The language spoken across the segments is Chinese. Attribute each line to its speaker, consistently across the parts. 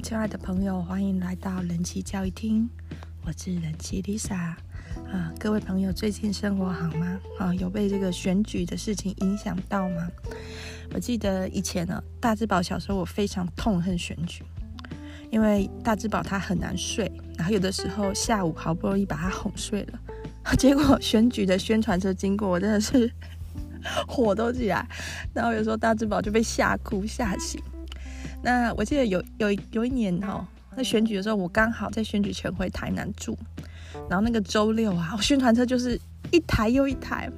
Speaker 1: 亲爱的朋友，欢迎来到人气教育厅，我是人气 Lisa 啊。各位朋友，最近生活好吗？啊，有被这个选举的事情影响到吗？我记得以前呢，大智宝小时候，我非常痛恨选举，因为大智宝他很难睡，然后有的时候下午好不容易把他哄睡了，结果选举的宣传车经过，我真的是 火都起来，然后有时候大智宝就被吓哭吓醒。那我记得有有有一年哈、喔，在选举的时候，我刚好在选举前回台南住，然后那个周六啊，我宣传车就是一台又一台，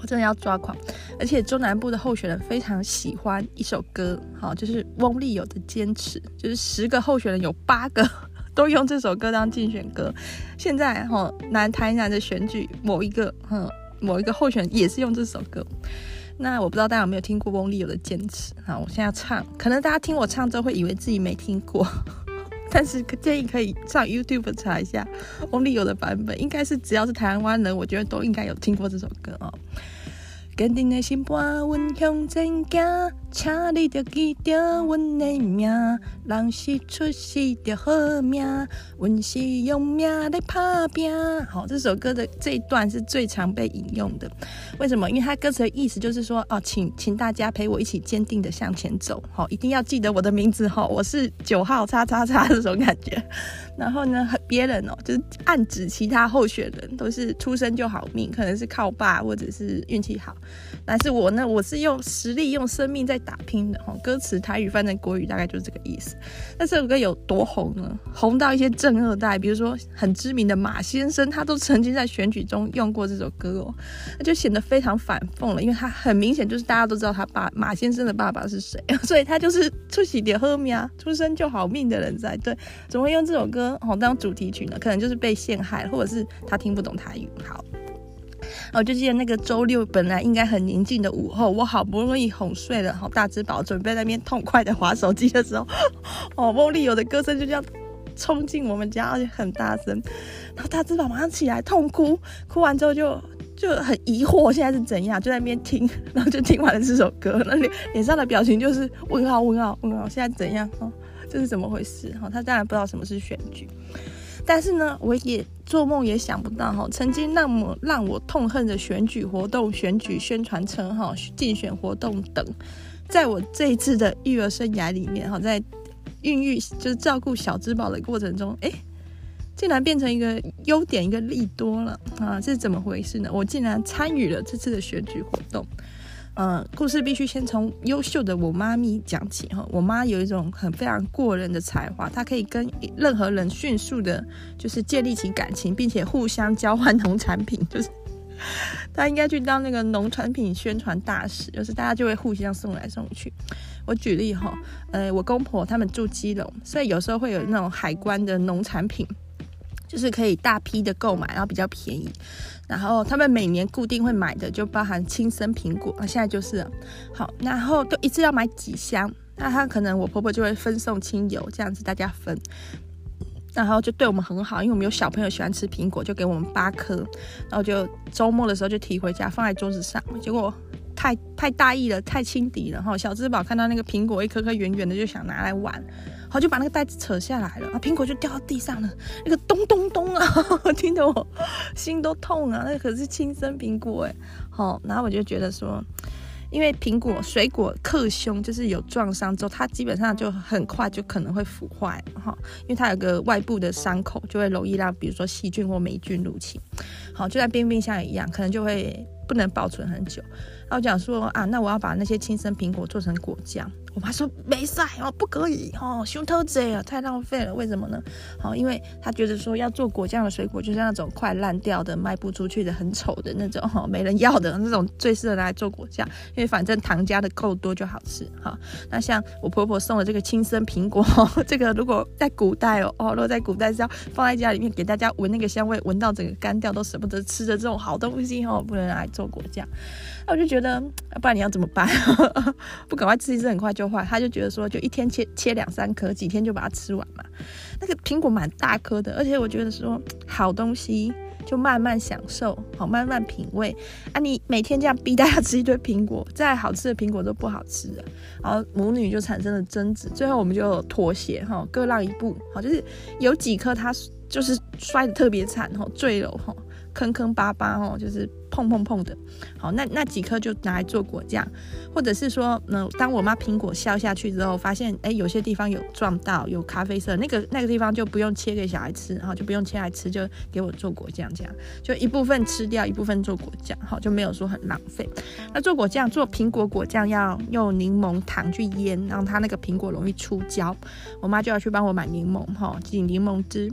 Speaker 1: 我真的要抓狂。而且中南部的候选人非常喜欢一首歌，好，就是翁立友的《坚持》，就是十个候选人有八个 都用这首歌当竞选歌。现在哈，南台南的选举某一个嗯某一个候选人也是用这首歌。那我不知道大家有没有听过翁立友的坚持啊？我现在唱，可能大家听我唱之后会以为自己没听过，但是建议可以上 YouTube 查一下翁立友的版本，应该是只要是台湾人，我觉得都应该有听过这首歌哦。坚定的心伴阮向前行，请你着记着阮的名，人是出世着好命，阮是用命来打拼。好，这首歌的这一段是最常被引用的。为什么？因为它歌词的意思就是说，哦，请请大家陪我一起坚定的向前走。好，一定要记得我的名字。哈，我是九号叉叉叉这种 感觉。然后呢，别人哦，就是暗指其他候选人都是出生就好命，可能是靠爸或者是运气好。但是我呢，我是用实力、用生命在打拼的。哈，歌词台语翻成国语大概就是这个意思。那这首歌有多红呢？红到一些正二代，比如说很知名的马先生，他都曾经在选举中用过这首歌哦。那就显得非常反讽了，因为他很明显就是大家都知道他爸马先生的爸爸是谁，所以他就是出喜点喝命啊，出生就好命的人在。对，怎么会用这首歌？哦，当主题曲呢，可能就是被陷害，或者是他听不懂台语。好，我就记得那个周六本来应该很宁静的午后，我好不容易哄睡了，好大之宝准备在那边痛快的滑手机的时候，哦，翁立友的歌声就这样冲进我们家，而且很大声，然后大之宝马上起来痛哭，哭完之后就就很疑惑现在是怎样，就在那边听，然后就听完了这首歌，那脸脸上的表情就是问号问号问号，现在怎样？哦这是怎么回事？哈，他当然不知道什么是选举，但是呢，我也做梦也想不到哈，曾经那么让我痛恨的选举活动、选举宣传车、哈竞选活动等，在我这一次的育儿生涯里面哈，在孕育就是照顾小之宝的过程中，哎，竟然变成一个优点、一个利多了啊！这是怎么回事呢？我竟然参与了这次的选举活动。嗯，故事必须先从优秀的我妈咪讲起哈。我妈有一种很非常过人的才华，她可以跟任何人迅速的，就是建立起感情，并且互相交换农产品。就是她应该去当那个农产品宣传大使，就是大家就会互相送来送去。我举例哈，呃，我公婆他们住基隆，所以有时候会有那种海关的农产品。就是可以大批的购买，然后比较便宜。然后他们每年固定会买的就包含青森苹果啊，现在就是好，然后都一次要买几箱。那他可能我婆婆就会分送亲友这样子，大家分，然后就对我们很好，因为我们有小朋友喜欢吃苹果，就给我们八颗，然后就周末的时候就提回家放在桌子上。结果太太大意了，太轻敌了哈。小之宝看到那个苹果一颗颗圆圆的，就想拿来玩。好，就把那个袋子扯下来了啊！苹果就掉到地上了，那个咚咚咚啊，听得我心都痛啊！那可是亲生苹果哎，好，然后我就觉得说，因为苹果水果克凶，就是有撞伤之后，它基本上就很快就可能会腐坏哈，因为它有个外部的伤口，就会容易让比如说细菌或霉菌入侵。好，就在冰冰箱一样，可能就会不能保存很久。然后我讲说啊，那我要把那些亲生苹果做成果酱。我妈说没事哦，不可以哦，胸偷贼啊，太浪费了。为什么呢？好，因为她觉得说要做果酱的水果，就是那种快烂掉的、卖不出去的、很丑的那种，哈，没人要的那种，最适合拿来做果酱。因为反正糖加的够多就好吃。哈，那像我婆婆送的这个亲生苹果，这个如果在古代哦，哦，如果在古代是要放在家里面给大家闻那个香味，闻到整个干掉都舍不得吃的这种好东西哦，不能拿来做果酱。那我就觉得，不然你要怎么办？不赶快吃一次，很快就。他就觉得说，就一天切切两三颗，几天就把它吃完嘛。那个苹果蛮大颗的，而且我觉得说，好东西就慢慢享受，好，慢慢品味啊。你每天这样逼大家吃一堆苹果，再好吃的苹果都不好吃了，然后母女就产生了争执，最后我们就妥协，哈，各让一步，好，就是有几颗它就是摔得特别惨，哈，坠楼，哈。坑坑巴巴哦，就是碰碰碰的，好，那那几颗就拿来做果酱，或者是说，嗯，当我妈苹果削下去之后，发现哎，有些地方有撞到，有咖啡色，那个那个地方就不用切给小孩吃，然后就不用切来吃，就给我做果酱，这样就一部分吃掉，一部分做果酱，好，就没有说很浪费。那做果酱，做苹果果酱要用柠檬糖去腌，让它那个苹果容易出胶，我妈就要去帮我买柠檬，哈，挤柠檬汁。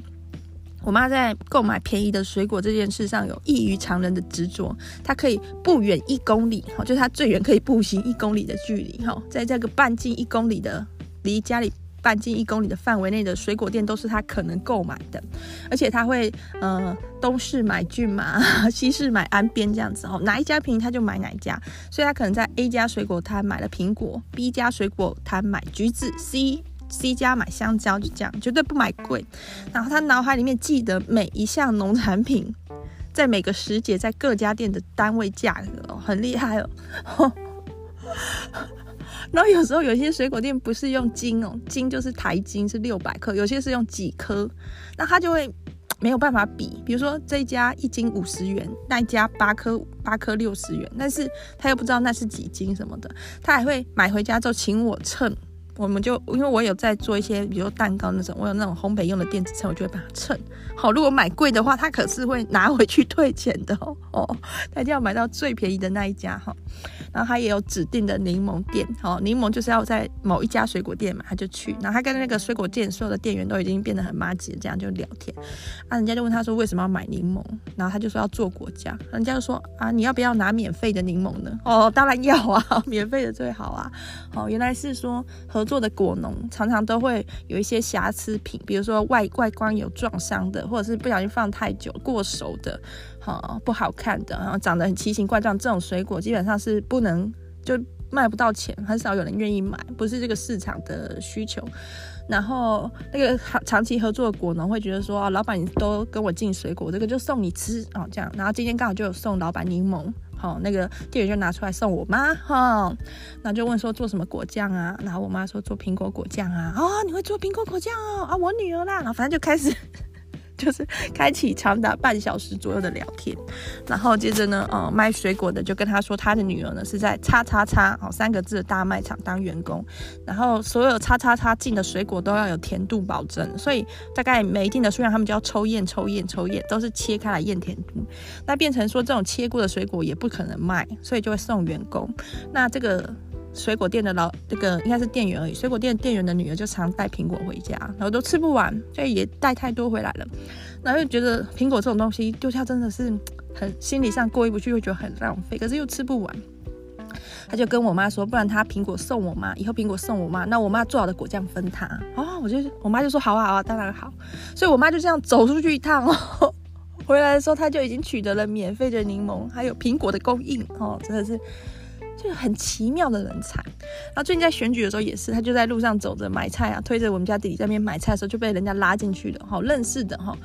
Speaker 1: 我妈在购买便宜的水果这件事上有异于常人的执着，她可以不远一公里，哈，就是她最远可以步行一公里的距离，哈，在这个半径一公里的离家里半径一公里的范围内的水果店都是她可能购买的，而且她会，呃，东市买骏马，西市买安边这样子，哈，哪一家便宜她就买哪一家，所以她可能在 A 家水果摊买了苹果，B 家水果摊买橘子，C。C 家买香蕉，就这样，绝对不买贵。然后他脑海里面记得每一项农产品在每个时节在各家店的单位价格，很厉害哦。然后有时候有些水果店不是用斤哦，斤就是台斤是六百克，有些是用几颗，那他就会没有办法比。比如说这一家一斤五十元，那一家八颗八颗六十元，但是他又不知道那是几斤什么的，他还会买回家之后请我称。我们就因为我有在做一些，比如蛋糕那种，我有那种烘焙用的电子秤，我就会把它称好。如果买贵的话，他可是会拿回去退钱的哦。哦，他就要买到最便宜的那一家哈。然后他也有指定的柠檬店，哦，柠檬就是要在某一家水果店嘛，他就去。然后他跟那个水果店所有的店员都已经变得很麻吉，这样就聊天。啊，人家就问他说为什么要买柠檬，然后他就说要做果酱。人家就说啊，你要不要拿免费的柠檬呢？哦，当然要啊，免费的最好啊。哦，原来是说做的果农常常都会有一些瑕疵品，比如说外外观有撞伤的，或者是不小心放太久过熟的。好不好看的，然后长得很奇形怪状，这种水果基本上是不能就卖不到钱，很少有人愿意买，不是这个市场的需求。然后那个长期合作的果农会觉得说啊，老板你都跟我进水果，这个就送你吃哦，这样。然后今天刚好就有送老板柠檬，好，那个店员就拿出来送我妈哈，那就问说做什么果酱啊？然后我妈说做苹果果酱啊，哦，你会做苹果果酱哦，啊，我女儿啦，然后反正就开始。就是开启长达半小时左右的聊天，然后接着呢，呃，卖水果的就跟他说，他的女儿呢是在叉叉叉哦三个字的大卖场当员工，然后所有叉叉叉进的水果都要有甜度保证，所以大概每一定的数量，他们就要抽验抽验抽验，都是切开来验甜度。那变成说这种切过的水果也不可能卖，所以就会送员工。那这个。水果店的老那个应该是店员而已。水果店店员的女儿就常带苹果回家，然后都吃不完，所以也带太多回来了。然后又觉得苹果这种东西丢掉真的是很心理上过意不去，会觉得很浪费，可是又吃不完。他就跟我妈说，不然他苹果送我妈，以后苹果送我妈，那我妈做好的果酱分他。哦，我就我妈就说好啊好啊，当然好。所以我妈就这样走出去一趟哦，回来的时候她就已经取得了免费的柠檬，还有苹果的供应哦，真的是。就很奇妙的人才，然后最近在选举的时候也是，他就在路上走着买菜啊，推着我们家弟弟在那边买菜的时候就被人家拉进去的，好认识的哈。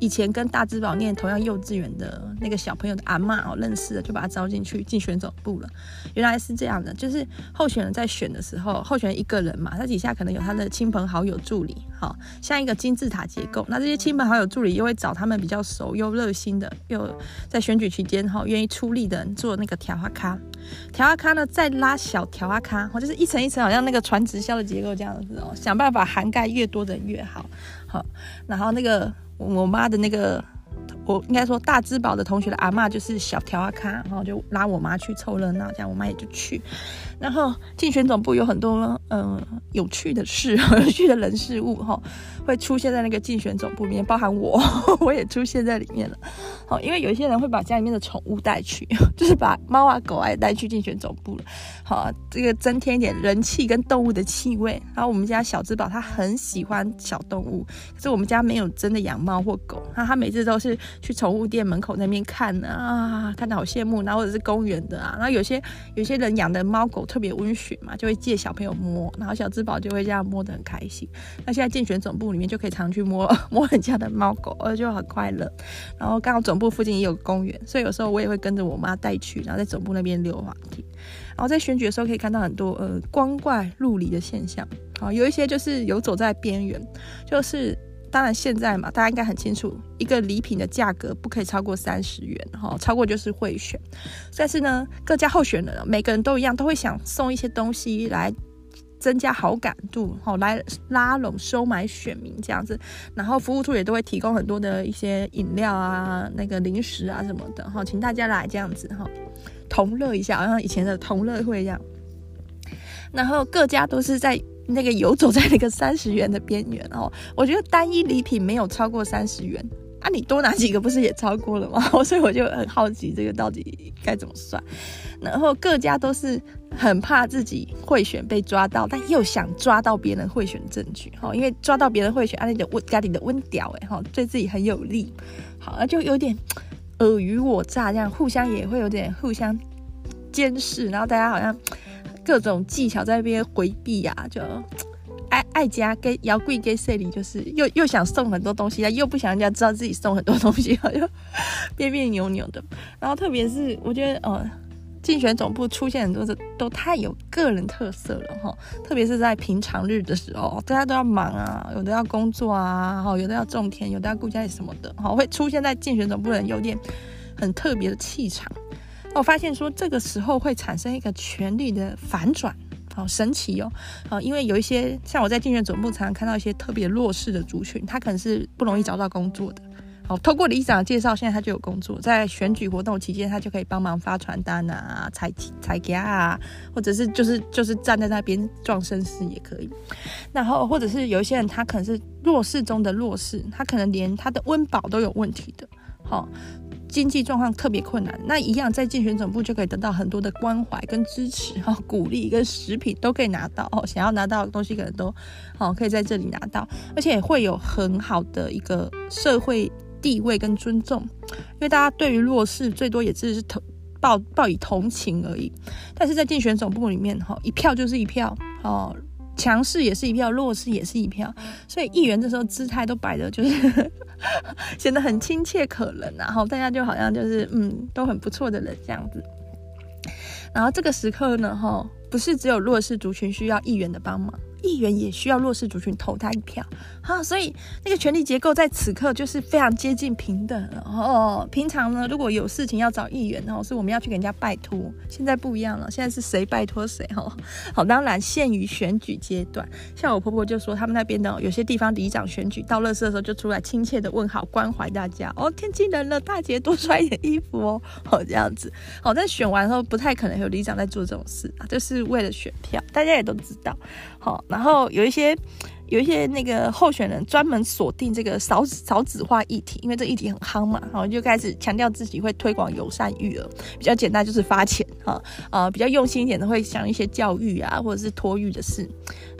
Speaker 1: 以前跟大智宝念同样幼稚园的那个小朋友的阿嬷哦，认识的就把他招进去竞选总部了。原来是这样的，就是候选人在选的时候，候选人一个人嘛，他底下可能有他的亲朋好友助理，好像一个金字塔结构。那这些亲朋好友助理又会找他们比较熟又热心的，又在选举期间哈愿意出力的人做那个调阿卡，条啊卡呢再拉小条啊卡，就是一层一层，好像那个传直销的结构这样子哦，想办法涵盖越多的人越好。好，然后那个。我妈的那个，我应该说大智宝的同学的阿嬷就是小条阿卡，然后就拉我妈去凑热闹，这样我妈也就去。然后竞选总部有很多嗯、有趣的事，有趣的人事物哈，会出现在那个竞选总部里面，包含我，我也出现在里面了。好，因为有些人会把家里面的宠物带去，就是把猫啊狗啊带去竞选总部了。好，这个增添一点人气跟动物的气味。然后我们家小智宝他很喜欢小动物，可是我们家没有真的养猫或狗，那他每次都是去宠物店门口那边看啊，看到好羡慕，然后或者是公园的啊，然后有些有些人养的猫狗特别温驯嘛，就会借小朋友摸，然后小智宝就会这样摸得很开心。那现在竞 选总部里面就可以常去摸摸人家的猫狗，呃就很快乐。然后刚好总部附近也有公园，所以有时候我也会跟着我妈带去，然后在总部那边溜滑梯。然后在选举的时候可以看到很多呃光怪陆离的现象，好，有一些就是游走在边缘，就是。当然，现在嘛，大家应该很清楚，一个礼品的价格不可以超过三十元，哈，超过就是贿选。但是呢，各家候选人每个人都一样，都会想送一些东西来增加好感度，哈，来拉拢、收买选民这样子。然后服务处也都会提供很多的一些饮料啊、那个零食啊什么的，哈，请大家来这样子，哈，同乐一下，好像以前的同乐会一样。然后各家都是在。那个游走在那个三十元的边缘哦，我觉得单一礼品没有超过三十元啊，你多拿几个不是也超过了吗？所以我就很好奇这个到底该怎么算。然后各家都是很怕自己贿选被抓到，但又想抓到别人贿选的证据哈，因为抓到别人贿选，啊，你的温家里的温屌哎哈，对自己很有利，好，那就有点尔虞我诈这样，互相也会有点互相监视，然后大家好像。各种技巧在那边回避呀，就 爱爱家跟姚贵跟赛里，就是又又想送很多东西啊，又不想人家知道自己送很多东西，就别别扭扭的。然后特别是我觉得，呃，竞选总部出现很多的都太有个人特色了哈。特别是在平常日的时候，大家都要忙啊，有的要工作啊，哈，有的要种田，有的要顾家里什么的，哈，会出现在竞选总部的人有点很特别的气场。我发现说，这个时候会产生一个权力的反转，好神奇哦，啊，因为有一些像我在竞选总部常常看到一些特别弱势的族群，他可能是不容易找到工作的，好，透过李长的介绍，现在他就有工作，在选举活动期间，他就可以帮忙发传单啊、采采夹啊，或者是就是就是站在那边壮声势也可以，然后或者是有一些人，他可能是弱势中的弱势，他可能连他的温饱都有问题的，好。经济状况特别困难，那一样在竞选总部就可以得到很多的关怀跟支持，哈，鼓励跟食品都可以拿到哦。想要拿到的东西可能都，哦，可以在这里拿到，而且会有很好的一个社会地位跟尊重，因为大家对于弱势最多也只是同报报以同情而已。但是在竞选总部里面，哈，一票就是一票，哦。强势也是一票，弱势也是一票，所以议员这时候姿态都摆的就是 显得很亲切可人，然后大家就好像就是嗯都很不错的人这样子。然后这个时刻呢，哈，不是只有弱势族群需要议员的帮忙。议员也需要弱势族群投他一票，哈，所以那个权力结构在此刻就是非常接近平等了。哦，平常呢，如果有事情要找议员，哦，是我们要去给人家拜托。现在不一样了，现在是谁拜托谁？哦，好，当然限于选举阶段。像我婆婆就说，他们那边的有些地方里长选举到乐色的时候，就出来亲切的问好，关怀大家。哦，天气冷了，大姐多穿一点衣服哦。好，这样子。好，但选完后不太可能有里长在做这种事啊，就是是为了选票，大家也都知道。好。然后有一些有一些那个候选人专门锁定这个少少子化议题，因为这议题很夯嘛，然后就开始强调自己会推广友善育儿，比较简单就是发钱哈啊，比较用心一点的会想一些教育啊或者是托育的事，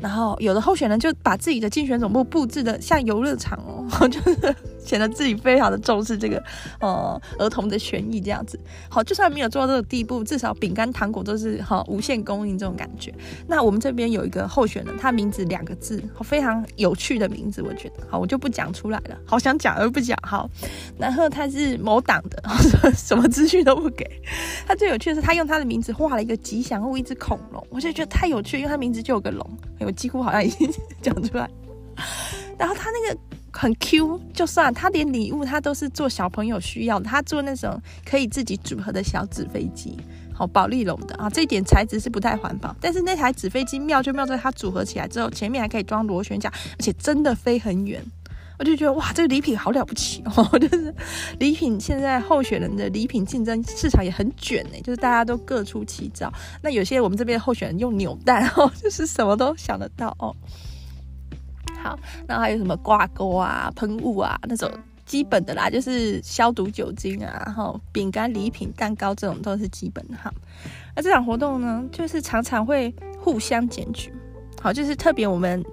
Speaker 1: 然后有的候选人就把自己的竞选总部布置的像游乐场哦，就是。显得自己非常的重视这个，呃，儿童的权益这样子。好，就算没有做到这个地步，至少饼干糖果都是哈无限供应这种感觉。那我们这边有一个候选人，他名字两个字，非常有趣的名字，我觉得。好，我就不讲出来了。好想讲而不讲。好，然后他是某党的，什么资讯都不给。他最有趣的是，他用他的名字画了一个吉祥物，一只恐龙。我就觉得太有趣，因为他名字就有个龙，我几乎好像已经讲出来。然后他那个。很 Q，就算他连礼物他都是做小朋友需要，他做那种可以自己组合的小纸飞机，好宝丽龙的啊，这一点材质是不太环保，但是那台纸飞机妙就妙在它组合起来之后，前面还可以装螺旋桨，而且真的飞很远，我就觉得哇，这个礼品好了不起哦，就是礼品现在候选人的礼品竞争市场也很卷呢，就是大家都各出奇招，那有些我们这边候选人用扭蛋哦，就是什么都想得到哦。好，那还有什么挂钩啊、喷雾啊那种基本的啦，就是消毒酒精啊，然后饼干、礼品、蛋糕这种都是基本的哈。那这场活动呢，就是常常会互相检举，好，就是特别我们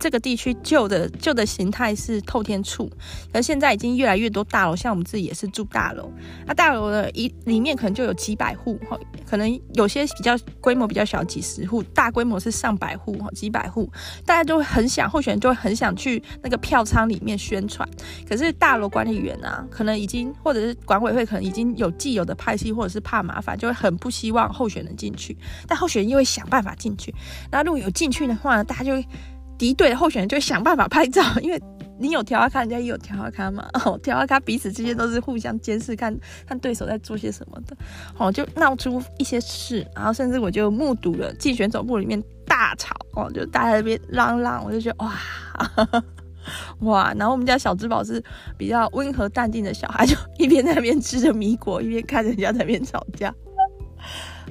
Speaker 1: 这个地区旧的旧的形态是透天厝，而现在已经越来越多大楼，像我们自己也是住大楼。那大楼的一里面可能就有几百户哈，可能有些比较规模比较小，几十户；大规模是上百户哈，几百户。大家就会很想，候选人就会很想去那个票仓里面宣传。可是大楼管理员啊，可能已经或者是管委会可能已经有既有的派系，或者是怕麻烦，就会很不希望候选人进去。但候选人又会想办法进去。那如果有进去的话，大家就会。敌对的候选人就想办法拍照，因为你有条要看，人家也有条要看嘛。哦，条要看彼此之间都是互相监视，看看对手在做些什么的。哦，就闹出一些事，然后甚至我就目睹了竞选总部里面大吵哦，就大家在那边嚷嚷，我就觉得哇 哇。然后我们家小芝宝是比较温和淡定的小孩，就一边在那边吃着米果，一边看人家在那边吵架。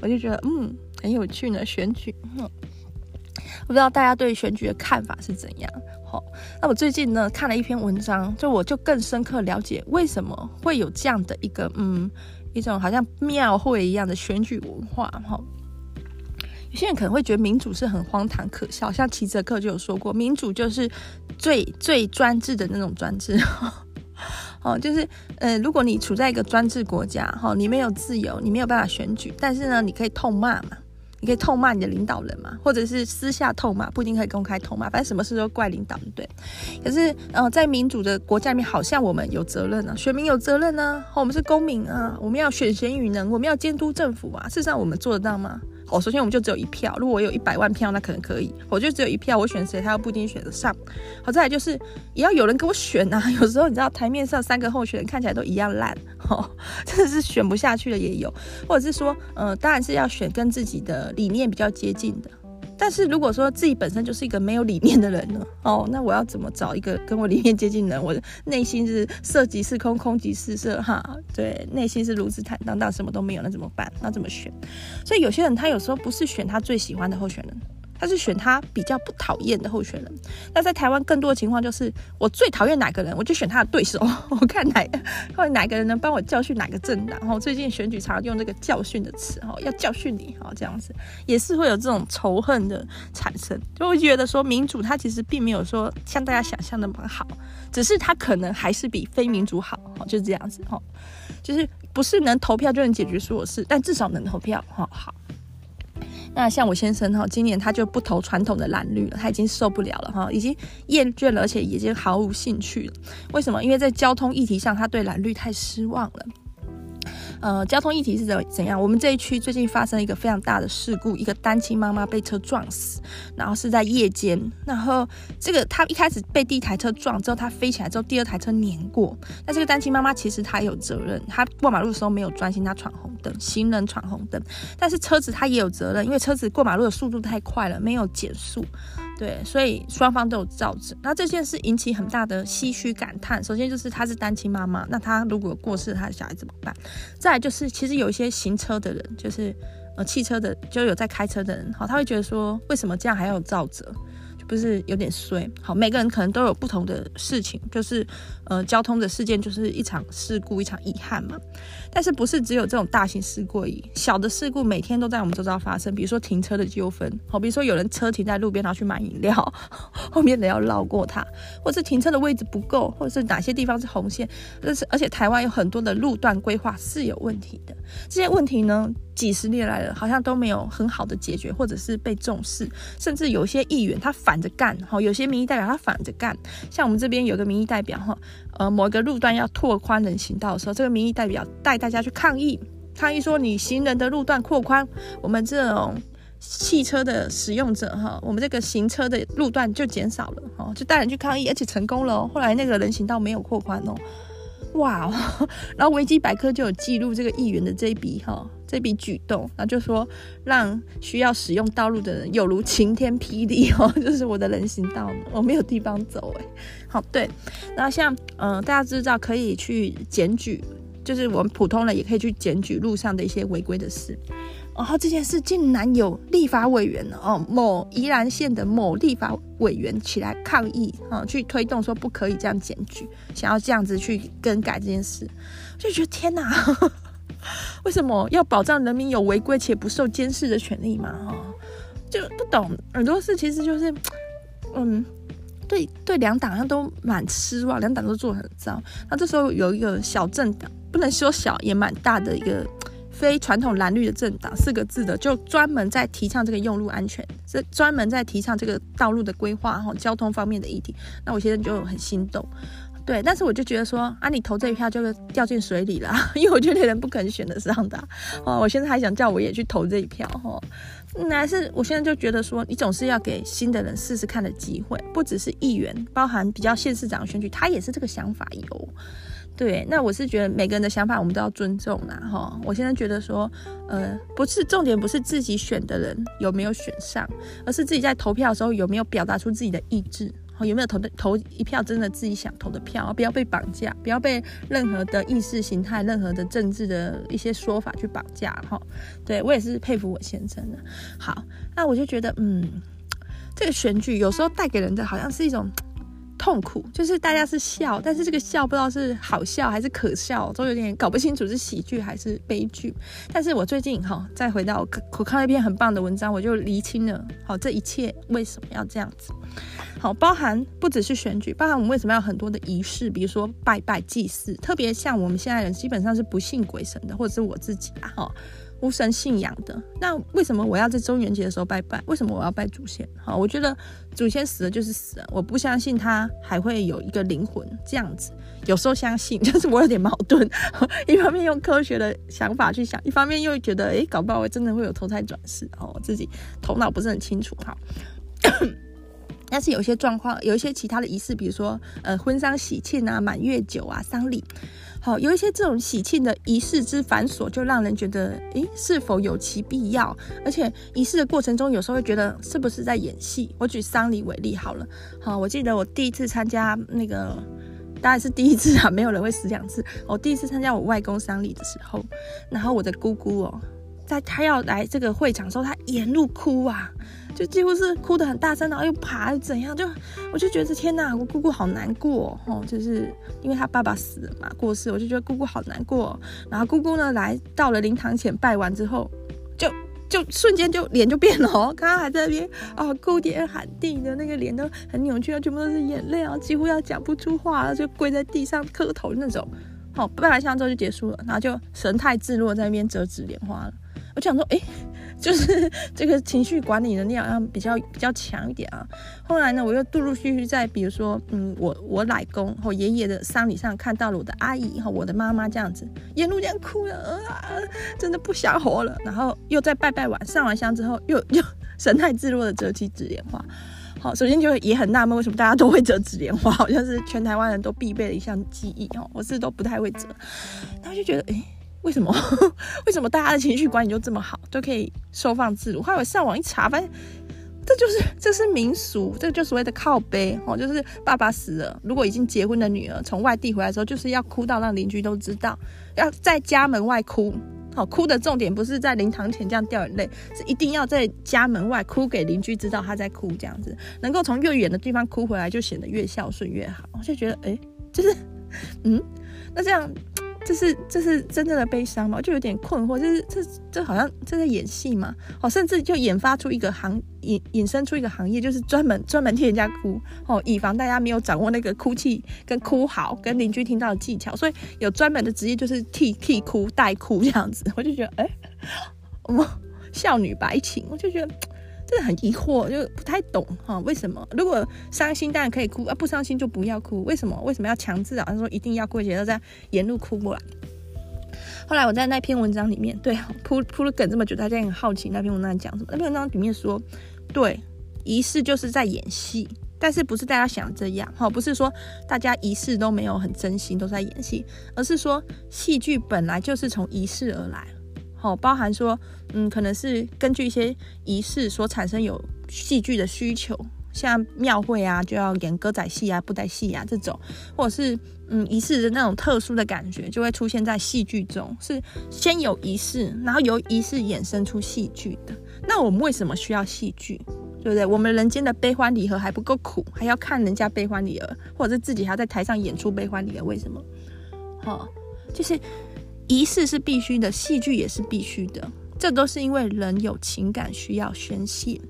Speaker 1: 我就觉得嗯很有趣呢，选举。我不知道大家对选举的看法是怎样？好，那我最近呢看了一篇文章，就我就更深刻了解为什么会有这样的一个嗯一种好像庙会一样的选举文化。哈，有些人可能会觉得民主是很荒唐可笑，像齐泽克就有说过，民主就是最最专制的那种专制。哦，就是呃，如果你处在一个专制国家，哈，你没有自由，你没有办法选举，但是呢，你可以痛骂嘛。你可以痛骂你的领导人嘛，或者是私下痛骂，不一定可以公开痛骂，反正什么事都怪领导，对。可是，呃，在民主的国家里面，好像我们有责任啊，选民有责任啊，我们是公民啊，我们要选贤与能，我们要监督政府啊。事实上，我们做得到吗？哦，首先我们就只有一票。如果我有一百万票，那可能可以。我就只有一票，我选谁，他又不一定选得上。好，再来就是也要有人给我选啊。有时候你知道台面上三个候选人看起来都一样烂，哦，真的是选不下去的也有。或者是说，呃，当然是要选跟自己的理念比较接近的。但是如果说自己本身就是一个没有理念的人呢？哦，那我要怎么找一个跟我理念接近的人？我内心是色即是空，空即是色，哈，对，内心是如此坦荡荡，什么都没有，那怎么办？那怎么选？所以有些人他有时候不是选他最喜欢的候选人。他是选他比较不讨厌的候选人。那在台湾更多的情况就是，我最讨厌哪个人，我就选他的对手。我看哪或哪个人能帮我教训哪个政党。然后最近选举常用这个教训的词，哈，要教训你，哈，这样子也是会有这种仇恨的产生。就会觉得说，民主它其实并没有说像大家想象那么好，只是它可能还是比非民主好，就是这样子，哈，就是不是能投票就能解决所有事，但至少能投票，哈，好。那像我先生哈，今年他就不投传统的蓝绿了，他已经受不了了哈，已经厌倦了，而且已经毫无兴趣了。为什么？因为在交通议题上，他对蓝绿太失望了。呃，交通议题是怎怎样？我们这一区最近发生了一个非常大的事故，一个单亲妈妈被车撞死，然后是在夜间。然后这个她一开始被第一台车撞之后，她飞起来之后，第二台车碾过。那这个单亲妈妈其实她有责任，她过马路的时候没有专心，她闯红灯，行人闯红灯。但是车子她也有责任，因为车子过马路的速度太快了，没有减速。对，所以双方都有造责。那这件事引起很大的唏嘘感叹。首先就是她是单亲妈妈，那她如果过世，她的小孩怎么办？再就是，其实有一些行车的人，就是呃汽车的，就有在开车的人，好，他会觉得说，为什么这样还要有肇责？不是有点衰？好，每个人可能都有不同的事情，就是呃，交通的事件就是一场事故，一场遗憾嘛。但是不是只有这种大型事故而已，小的事故每天都在我们周遭发生。比如说停车的纠纷，好，比如说有人车停在路边，然后去买饮料，后面的要绕过他，或是停车的位置不够，或者是哪些地方是红线。但是而且台湾有很多的路段规划是有问题的，这些问题呢，几十年来了，好像都没有很好的解决，或者是被重视，甚至有些议员他反着干，哈，有些民意代表他反着干。像我们这边有个民意代表，哈，呃，某一个路段要拓宽人行道的时候，这个民意代表带大家去抗议，抗议说你行人的路段扩宽，我们这种汽车的使用者，哈，我们这个行车的路段就减少了，哈，就带人去抗议，而且成功了哦。后来那个人行道没有扩宽哦。哇哦，然后维基百科就有记录这个议员的这一笔哈，这笔举动，然后就说让需要使用道路的人有如晴天霹雳哦，就是我的人行道，我没有地方走哎。好，对，那像嗯、大家知道可以去检举，就是我们普通人也可以去检举路上的一些违规的事。然后这件事竟然有立法委员哦，某宜兰县的某立法委员起来抗议啊，去推动说不可以这样检举，想要这样子去更改这件事，就觉得天哪，为什么要保障人民有违规且不受监视的权利嘛？哈，就不懂很多事，其实就是 嗯，对对两党好像都蛮失望，两党都做得很糟。那这时候有一个小政党，不能说小，也蛮大的一个 非传统蓝绿的政党，四个字的，就专门在提倡这个用路安全，是专门在提倡这个道路的规划哈，交通方面的议题。那我现在就很心动。对，但是我就觉得说啊，你投这一票就掉进水里了，因为我觉得人不可能选得上的哦。我现在还想叫我也去投这一票哈，那还是我现在就觉得说，你总是要给新的人试试看的机会，不只是议员，包含比较县市长选举，他也是这个想法有。对，那我是觉得每个人的想法我们都要尊重啦哈。我现在觉得说，呃，不是重点，不是自己选的人有没有选上，而是自己在投票的时候有没有表达出自己的意志。有没有投的投一票真的自己想投的票？不要被绑架，不要被任何的意识形态、任何的政治的一些说法去绑架。哈，对，我也是佩服我先生的。好，那我就觉得，嗯，这个选举有时候带给人的好像是一种。痛苦就是大家是笑，但是这个笑不知道是好笑还是可笑，都有点搞不清楚是喜剧还是悲剧。但是我最近哈，再回到我我看了一篇很棒的文章，我就厘清了好这一切为什么要这样子。好，包含不只是选举，包含我们为什么要很多的仪式，比如说拜拜祭祀，特别像我们现在人基本上是不信鬼神的，或者是我自己啊哈。无神信仰的，那为什么我要在中元节的时候拜拜？为什么我要拜祖先？好，我觉得祖先死了就是死了，我不相信他还会有一个灵魂这样子。有时候相信，就是我有点矛盾，一方面用科学的想法去想，一方面又觉得，诶，搞不好我真的会有投胎转世。哦，我自己头脑不是很清楚哈。但是有些状况，有一些其他的仪式，比如说呃婚丧喜庆啊、满月酒啊、丧礼。好，有一些这种喜庆的仪式之繁琐，就让人觉得，诶，是否有其必要？而且仪式的过程中，有时候会觉得是不是在演戏？我举丧礼为例好了。好，我记得我第一次参加那个，当然是第一次啊，没有人会死两次。我第一次参加我外公丧礼的时候，然后我的姑姑哦，在她要来这个会场的时候，她沿路哭啊。就几乎是哭得很大声，然后又爬又怎样？就我就觉得天哪，我姑姑好难过哦，就是因为她爸爸死了嘛，过世，我就觉得姑姑好难过。然后姑姑呢来到了灵堂前拜完之后，就就瞬间就脸就变了哦，刚刚还在那边啊哭天喊地的那个脸都很扭曲啊，全部都是眼泪啊，几乎要讲不出话了，就跪在地上磕头那种。好，拜完香之后就结束了，然后就神态自若在那边折纸莲花了。我想说，哎、就是这个情绪管理能力好像比较比较强一点啊。后来呢，我又陆陆续续在比如说，嗯，我我奶公和爷爷的丧礼上看到了我的阿姨和我的妈妈这样子，沿路这样哭了，啊，真的不想活了。然后又在拜拜完上完香之后，又 又神态自若的折起纸莲花。好，首先就也很纳闷，为什么大家都会折纸莲花，好像是全台湾人都必备的一项技艺哦。我是都不太会折，然后就觉得，哎。为什么？为什么大家的情绪管理就这么好，都可以收放自如？后来我上网一查，发现这就是这是民俗，这就所谓的靠背哦，就是爸爸死了，如果已经结婚的女儿从外地回来的时候，就是要哭到让邻居都知道，要在家门外哭。好，哭的重点不是在灵堂前这样掉眼泪，是一定要在家门外哭给邻居知道他在哭，这样子能够从越远的地方哭回来，就显得越孝顺越好。我就觉得，哎，就是，嗯，那这样。这是这是真正的悲伤吗？就有点困惑，就是这这好像这在演戏嘛？哦，甚至就研发出一个行引引申出一个行业，就是专门专门替人家哭哦，以防大家没有掌握那个哭泣跟哭嚎跟邻居听到的技巧，所以有专门的职业就是替替哭代哭这样子。我就觉得，哎，我们孝女白情，我就觉得。真的很疑惑，就不太懂哈，为什么？如果伤心当然可以哭啊，不伤心就不要哭。为什么？为什么要强制啊？他说一定要过节要这样沿路哭过来。后来我在那篇文章里面，对，铺铺了梗这么久，大家也很好奇那篇文章讲什么？那篇文章里面说，对，仪式就是在演戏，但是不是大家想这样哈？不是说大家仪式都没有很真心，都在演戏，而是说戏剧本来就是从仪式而来。好，包含说，嗯，可能是根据一些仪式所产生有戏剧的需求，像庙会啊，就要演歌仔戏啊、布袋戏啊这种，或者是嗯仪式的那种特殊的感觉，就会出现在戏剧中，是先有仪式，然后由仪式衍生出戏剧的。那我们为什么需要戏剧？对不对？我们人间的悲欢离合还不够苦，还要看人家悲欢离合，或者是自己还要在台上演出悲欢离合，为什么？好，就是。仪式是必须的，戏剧也是必须的，这都是因为人有情感需要宣泄。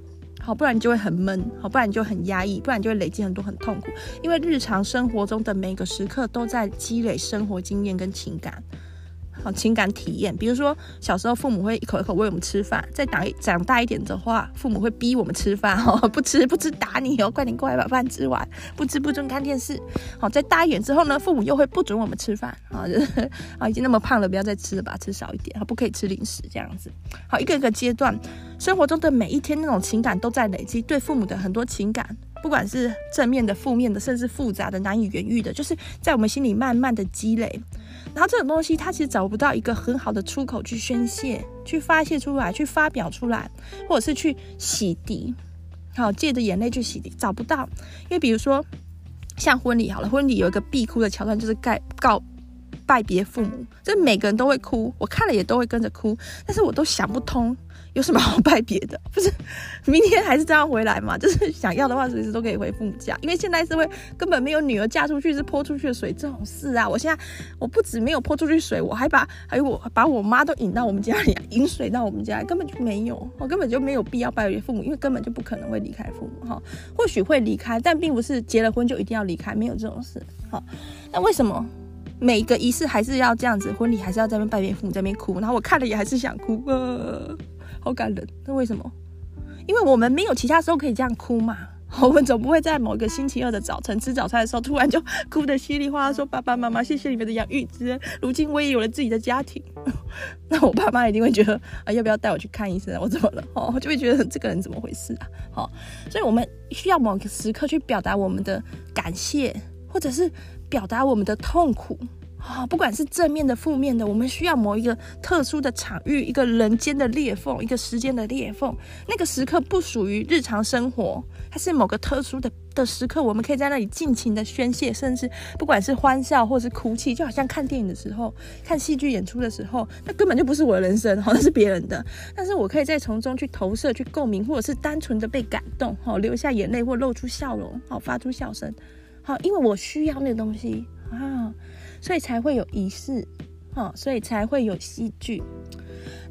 Speaker 1: 好，不然你就会很闷，好，不然你就很压抑，不然就会累积很多很痛苦。因为日常生活中的每个时刻都在积累生活经验跟情感。好，情感体验，比如说小时候父母会一口一口喂我们吃饭，再长长大一点的话，父母会逼我们吃饭，哦，不吃不吃打你哦，快点过来把饭吃完，不吃不准看电视。好，再大一点之后呢，父母又会不准我们吃饭，啊，啊，已经那么胖了，不要再吃了吧，吃少一点，好，不可以吃零食这样子。好，一个一个阶段，生活中的每一天那种情感都在累积，对父母的很多情感，不管是正面的、负面的，甚至复杂的、难以言喻的，就是在我们心里慢慢的积累。然后这种东西，他其实找不到一个很好的出口去宣泄、去发泄出来、去发表出来，或者是去洗涤。好，借着眼泪去洗涤，找不到。因为比如说，像婚礼好了，婚礼有一个必哭的桥段，就是告告拜别父母，这每个人都会哭，我看了也都会跟着哭，但是我都想不通。有什么好拜别的？不是明天还是这样回来嘛？就是想要的话，随时都可以回父母家。因为现代社会根本没有女儿嫁出去是泼出去的水这种事啊！我现在我不止没有泼出去水，我还把还有我把我妈都引到我们家里，引水到我们家，根本就没有，我根本就没有必要拜别父母，因为根本就不可能会离开父母哈。或许会离开，但并不是结了婚就一定要离开，没有这种事。好，那为什么每一个仪式还是要这样子？婚礼还是要在那边拜别父母，在那边哭？然后我看了也还是想哭。呃好感人，那为什么？因为我们没有其他时候可以这样哭嘛。我们总不会在某一个星期二的早晨吃早餐的时候，突然就哭得稀里哗啦，说爸爸妈妈，谢谢你们的养育之恩。如今我也有了自己的家庭，那我爸妈一定会觉得啊，要不要带我去看医生？我怎么了？哦，就会觉得这个人怎么回事啊？好，所以我们需要某个时刻去表达我们的感谢，或者是表达我们的痛苦。啊、不管是正面的、负面的，我们需要某一个特殊的场域，一个人间的裂缝，一个时间的裂缝。那个时刻不属于日常生活，它是某个特殊的的时刻，我们可以在那里尽情的宣泄，甚至不管是欢笑或是哭泣，就好像看电影的时候、看戏剧演出的时候，那根本就不是我的人生，好像是别人的。但是我可以在从中去投射、去共鸣，或者是单纯的被感动，好流下眼泪或露出笑容，好发出笑声，好，因为我需要那个东西啊。所以才会有仪式，哈，所以才会有戏剧。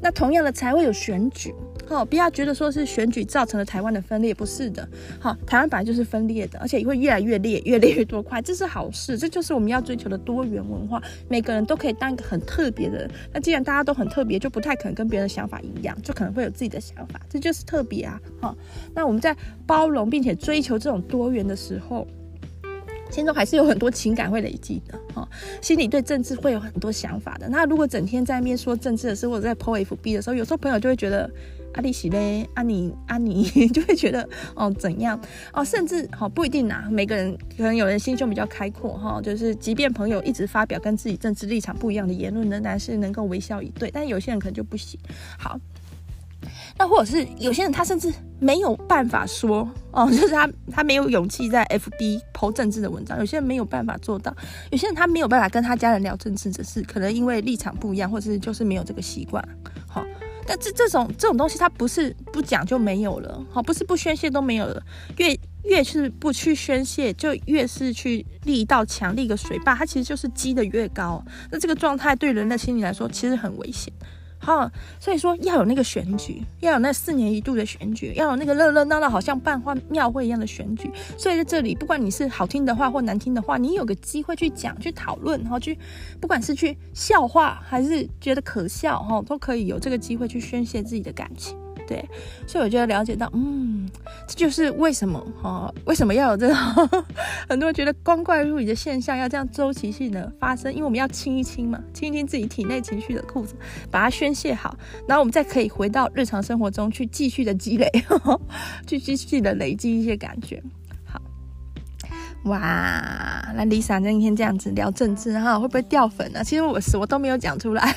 Speaker 1: 那同样的才会有选举，哈，不要觉得说是选举造成了台湾的分裂，不是的，哈，台湾本来就是分裂的，而且也会越来越裂，越裂越多块，这是好事，这就是我们要追求的多元文化，每个人都可以当一个很特别的人。那既然大家都很特别，就不太可能跟别人的想法一样，就可能会有自己的想法，这就是特别啊，哈。那我们在包容并且追求这种多元的时候。心中还是有很多情感会累积的，哈，心里对政治会有很多想法的。那如果整天在面说政治的时候，或者在 po FB 的时候，有时候朋友就会觉得阿里喜嘞，阿你阿你 就会觉得哦怎样哦，甚至好不一定啊，每个人可能有人心胸比较开阔哈，就是即便朋友一直发表跟自己政治立场不一样的言论，仍然是能够微笑以对。但有些人可能就不行，好。那或者是有些人他甚至没有办法说哦，就是他他没有勇气在 FB 投政治的文章。有些人没有办法做到，有些人他没有办法跟他家人聊政治的事，可能因为立场不一样，或者是就是没有这个习惯。好，但这这种这种东西，它不是不讲就没有了，好，不是不宣泄都没有了。越越是不去宣泄，就越是去立一道墙、立个水坝，它其实就是积得越高。那这个状态对人的心理来说，其实很危险。哈，所以说要有那个选举，要有那四年一度的选举，要有那个热热闹闹，好像办花庙会一样的选举。所以在这里，不管你是好听的话或难听的话，你有个机会去讲、去讨论，然后去，不管是去笑话还是觉得可笑，哈，都可以有这个机会去宣泄自己的感情。对，所以我觉得了解到，嗯，这就是为什么哈，为什么要有这种很多人觉得光怪陆离的现象要这样周期性的发生，因为我们要清一清嘛，清一清自己体内情绪的裤子，把它宣泄好，然后我们再可以回到日常生活中去继续的积累，去继续的累积一些感觉。好，哇，那 Lisa 今天这样子聊政治哈，会不会掉粉呢？其实我什么都没有讲出来，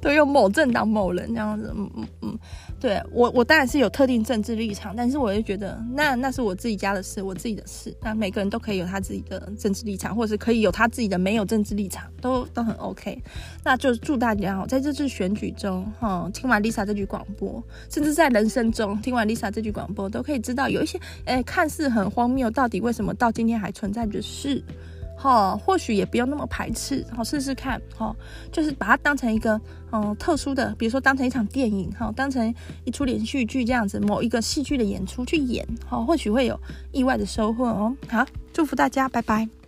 Speaker 1: 都用某政党某人这样子，嗯嗯嗯。对我，我当然是有特定政治立场，但是我就觉得那那是我自己家的事，我自己的事。那每个人都可以有他自己的政治立场，或者是可以有他自己的没有政治立场，都都很 OK。那就祝大家，在这次选举中，哈，听完 Lisa 这句广播，甚至在人生中听完 Lisa 这句广播，都可以知道有一些，诶，看似很荒谬，到底为什么到今天还存在的事。哈，或许也不用那么排斥，好试试看，哈，就是把它当成一个嗯特殊的，比如说当成一场电影，哈，当成一出连续剧这样子，某一个戏剧的演出去演，哈，或许会有意外的收获哦。好，祝福大家，拜拜。